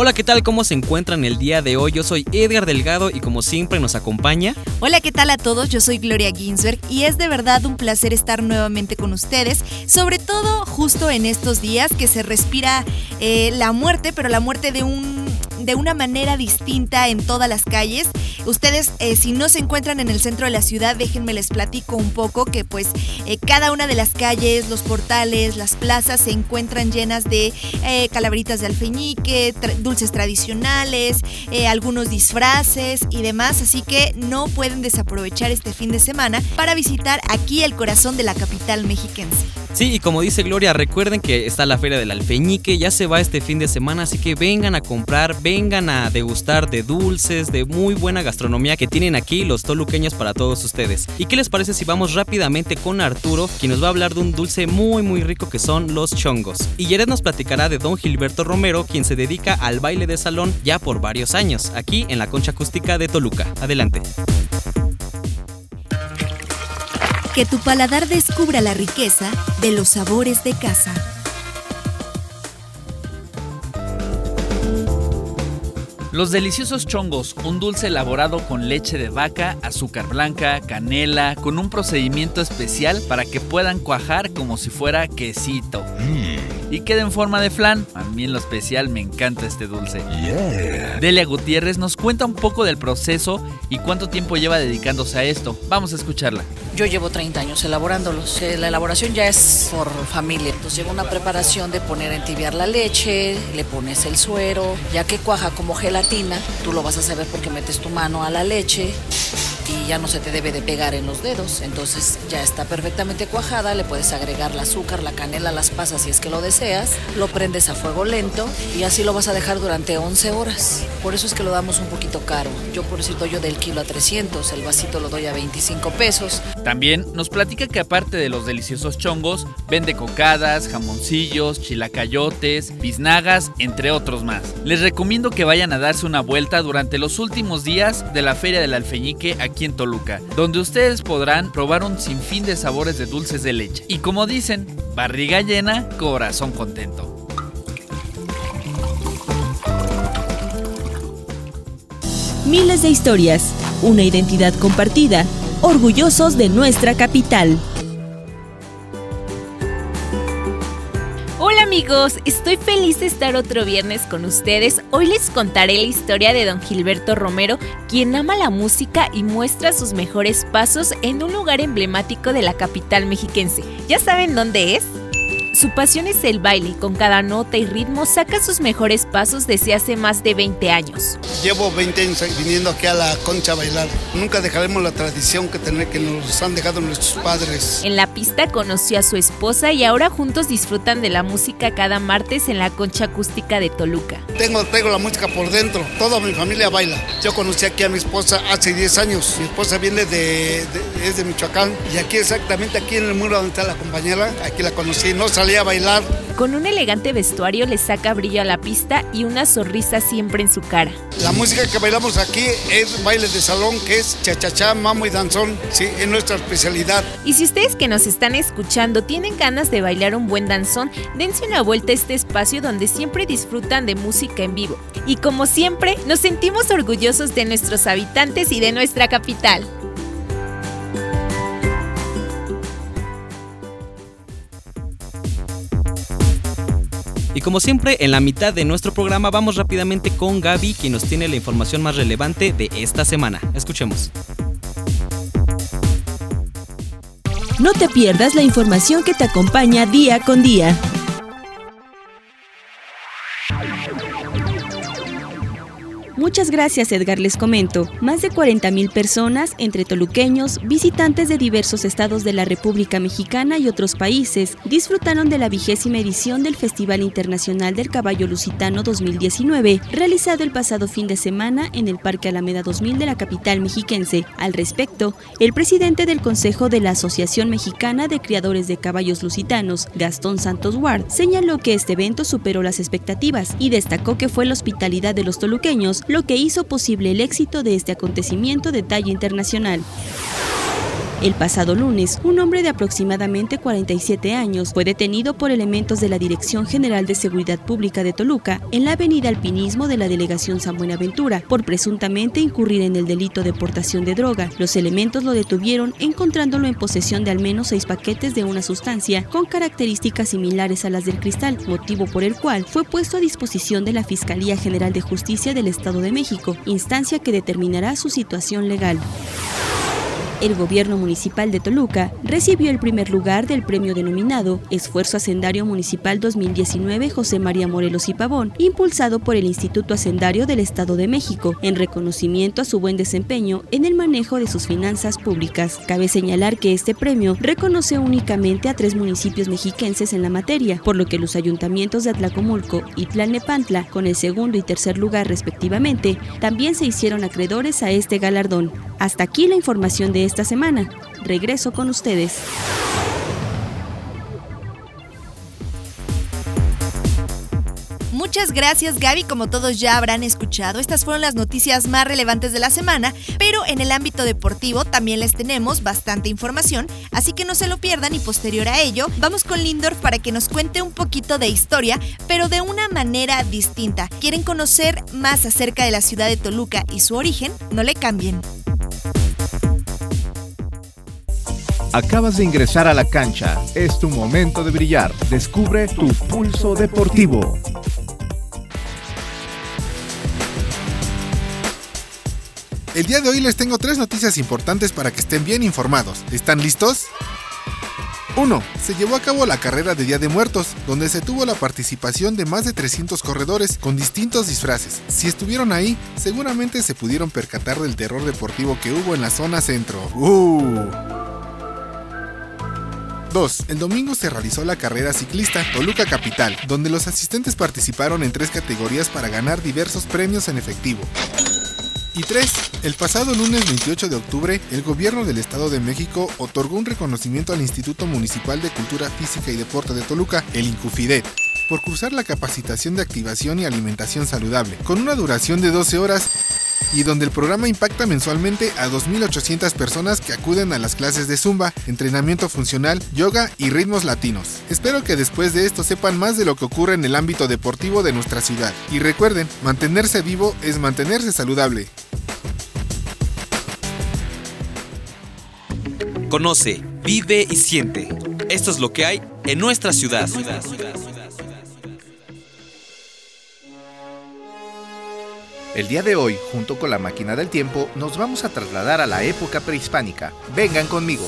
Hola, ¿qué tal? ¿Cómo se encuentran el día de hoy? Yo soy Edgar Delgado y como siempre nos acompaña. Hola, ¿qué tal a todos? Yo soy Gloria Ginsberg y es de verdad un placer estar nuevamente con ustedes, sobre todo justo en estos días que se respira eh, la muerte, pero la muerte de un de una manera distinta en todas las calles. Ustedes, eh, si no se encuentran en el centro de la ciudad, déjenme les platico un poco que pues eh, cada una de las calles, los portales, las plazas se encuentran llenas de eh, de alfeñique, dulces tradicionales, algunos disfraces y demás, así que no pueden desaprovechar este fin de semana para visitar aquí el corazón de la capital mexiquense. Sí, y como dice Gloria, recuerden que está la Feria del Alfeñique, ya se va este fin de semana, así que vengan a comprar, vengan a degustar de dulces, de muy buena gastronomía que tienen aquí los toluqueños para todos ustedes. ¿Y qué les parece si vamos rápidamente con Arturo, quien nos va a hablar de un dulce muy muy rico que son los chongos? Y Jared nos platicará de don Gilberto Romero, quien se dedica al baile de salón ya por varios años, aquí en la Concha Acústica de Toluca. Adelante. Que tu paladar descubra la riqueza de los sabores de casa. Los deliciosos chongos, un dulce elaborado con leche de vaca, azúcar blanca, canela, con un procedimiento especial para que puedan cuajar como si fuera quesito. Mm. Y quede en forma de flan. A mí en lo especial me encanta este dulce. Delia Gutiérrez nos cuenta un poco del proceso y cuánto tiempo lleva dedicándose a esto. Vamos a escucharla. Yo llevo 30 años elaborándolos. La elaboración ya es por familia. Entonces lleva una preparación de poner a entibiar la leche, le pones el suero, ya que cuaja como gelatina, tú lo vas a saber porque metes tu mano a la leche y ya no se te debe de pegar en los dedos. Entonces ya está perfectamente cuajada, le puedes agregar el azúcar, la canela, las pasas si es que lo deseas, lo prendes a fuego lento y así lo vas a dejar durante 11 horas. Por eso es que lo damos un poquito caro. Yo por decir doy yo del kilo a 300, el vasito lo doy a 25 pesos. También nos platica que aparte de los deliciosos chongos, vende cocadas, jamoncillos, chilacayotes, biznagas, entre otros más. Les recomiendo que vayan a darse una vuelta durante los últimos días de la Feria del Alfeñique aquí en Toluca, donde ustedes podrán probar un sinfín de sabores de dulces de leche. Y como dicen, barriga llena, corazón contento. Miles de historias, una identidad compartida, orgullosos de nuestra capital. Amigos, estoy feliz de estar otro viernes con ustedes. Hoy les contaré la historia de don Gilberto Romero, quien ama la música y muestra sus mejores pasos en un lugar emblemático de la capital mexiquense. ¿Ya saben dónde es? Su pasión es el baile y con cada nota y ritmo saca sus mejores pasos desde hace más de 20 años. Llevo 20 años viniendo aquí a la concha a bailar. Nunca dejaremos la tradición que, tener, que nos han dejado nuestros padres. En la pista conoció a su esposa y ahora juntos disfrutan de la música cada martes en la concha acústica de Toluca. Tengo, tengo la música por dentro, toda mi familia baila. Yo conocí aquí a mi esposa hace 10 años. Mi esposa viene de, es de Michoacán y aquí exactamente aquí en el muro donde está la compañera, aquí la conocí. No salí a bailar. Con un elegante vestuario le saca brillo a la pista y una sonrisa siempre en su cara. La música que bailamos aquí es baile de salón, que es chachachá, mamo y danzón, sí, es nuestra especialidad. Y si ustedes que nos están escuchando tienen ganas de bailar un buen danzón, dense una vuelta a este espacio donde siempre disfrutan de música en vivo. Y como siempre, nos sentimos orgullosos de nuestros habitantes y de nuestra capital. Y como siempre, en la mitad de nuestro programa vamos rápidamente con Gaby, quien nos tiene la información más relevante de esta semana. Escuchemos. No te pierdas la información que te acompaña día con día. Muchas gracias Edgar, les comento. Más de 40.000 personas, entre toluqueños, visitantes de diversos estados de la República Mexicana y otros países, disfrutaron de la vigésima edición del Festival Internacional del Caballo Lusitano 2019, realizado el pasado fin de semana en el Parque Alameda 2000 de la capital mexiquense. Al respecto, el presidente del Consejo de la Asociación Mexicana de Criadores de Caballos Lusitanos, Gastón Santos Ward, señaló que este evento superó las expectativas y destacó que fue la hospitalidad de los toluqueños lo que hizo posible el éxito de este acontecimiento de talla internacional. El pasado lunes, un hombre de aproximadamente 47 años fue detenido por elementos de la Dirección General de Seguridad Pública de Toluca en la avenida Alpinismo de la delegación San Buenaventura por presuntamente incurrir en el delito de portación de droga. Los elementos lo detuvieron encontrándolo en posesión de al menos seis paquetes de una sustancia con características similares a las del cristal, motivo por el cual fue puesto a disposición de la Fiscalía General de Justicia del Estado de México, instancia que determinará su situación legal el gobierno municipal de Toluca recibió el primer lugar del premio denominado Esfuerzo Hacendario Municipal 2019 José María Morelos y Pavón, impulsado por el Instituto Hacendario del Estado de México, en reconocimiento a su buen desempeño en el manejo de sus finanzas públicas. Cabe señalar que este premio reconoce únicamente a tres municipios mexiquenses en la materia, por lo que los ayuntamientos de Atlacomulco y Tlalnepantla, con el segundo y tercer lugar respectivamente, también se hicieron acreedores a este galardón. Hasta aquí la información de esta semana. Regreso con ustedes. Muchas gracias Gaby, como todos ya habrán escuchado, estas fueron las noticias más relevantes de la semana, pero en el ámbito deportivo también les tenemos bastante información, así que no se lo pierdan y posterior a ello vamos con Lindorf para que nos cuente un poquito de historia, pero de una manera distinta. ¿Quieren conocer más acerca de la ciudad de Toluca y su origen? No le cambien. Acabas de ingresar a la cancha. Es tu momento de brillar. Descubre tu pulso deportivo. El día de hoy les tengo tres noticias importantes para que estén bien informados. ¿Están listos? 1. Se llevó a cabo la carrera de Día de Muertos, donde se tuvo la participación de más de 300 corredores con distintos disfraces. Si estuvieron ahí, seguramente se pudieron percatar del terror deportivo que hubo en la zona centro. ¡Uh! 2. El domingo se realizó la carrera ciclista Toluca Capital, donde los asistentes participaron en tres categorías para ganar diversos premios en efectivo. Y 3. El pasado lunes 28 de octubre, el gobierno del Estado de México otorgó un reconocimiento al Instituto Municipal de Cultura Física y Deporte de Toluca, el INCUFIDET, por cursar la capacitación de activación y alimentación saludable, con una duración de 12 horas y donde el programa impacta mensualmente a 2.800 personas que acuden a las clases de zumba, entrenamiento funcional, yoga y ritmos latinos. Espero que después de esto sepan más de lo que ocurre en el ámbito deportivo de nuestra ciudad. Y recuerden, mantenerse vivo es mantenerse saludable. Conoce, vive y siente. Esto es lo que hay en nuestra ciudad. El día de hoy, junto con la máquina del tiempo, nos vamos a trasladar a la época prehispánica. Vengan conmigo.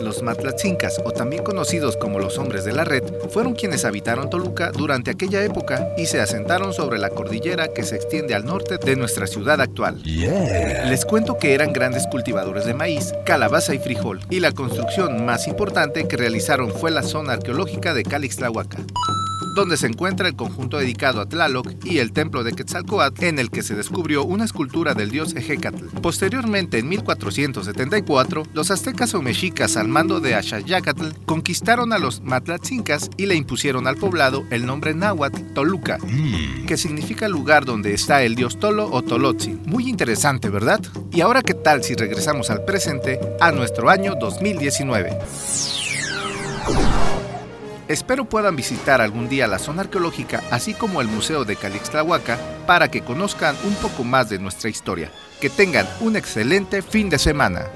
Los Matlatzincas, o también conocidos como los hombres de la red, fueron quienes habitaron Toluca durante aquella época y se asentaron sobre la cordillera que se extiende al norte de nuestra ciudad actual. Les cuento que eran grandes cultivadores de maíz, calabaza y frijol, y la construcción más importante que realizaron fue la zona arqueológica de Calixtlahuaca donde se encuentra el conjunto dedicado a Tlaloc y el templo de Quetzalcoatl, en el que se descubrió una escultura del dios Ejecatl. Posteriormente, en 1474, los aztecas o mexicas al mando de Axayacatl conquistaron a los matlatzincas y le impusieron al poblado el nombre náhuatl Toluca, que significa lugar donde está el dios Tolo o Tolotzin. Muy interesante, ¿verdad? Y ahora, ¿qué tal si regresamos al presente, a nuestro año 2019? Espero puedan visitar algún día la zona arqueológica, así como el Museo de Calixtlahuaca, para que conozcan un poco más de nuestra historia. Que tengan un excelente fin de semana.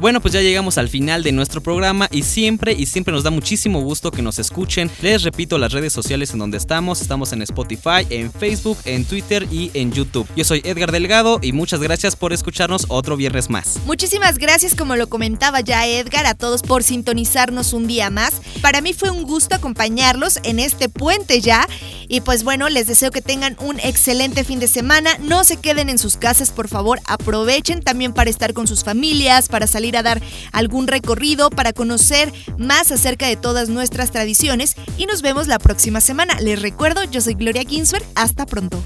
Bueno, pues ya llegamos al final de nuestro programa y siempre y siempre nos da muchísimo gusto que nos escuchen. Les repito las redes sociales en donde estamos. Estamos en Spotify, en Facebook, en Twitter y en YouTube. Yo soy Edgar Delgado y muchas gracias por escucharnos otro viernes más. Muchísimas gracias, como lo comentaba ya Edgar, a todos por sintonizarnos un día más. Para mí fue un gusto acompañarlos en este puente ya. Y pues bueno, les deseo que tengan un excelente fin de semana. No se queden en sus casas, por favor, aprovechen también para estar con sus familias, para a dar algún recorrido, para conocer más acerca de todas nuestras tradiciones. Y nos vemos la próxima semana. Les recuerdo, yo soy Gloria Ginsberg. Hasta pronto.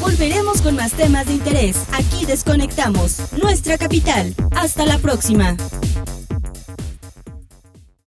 Volveremos con más temas de interés. Aquí desconectamos nuestra capital. Hasta la próxima.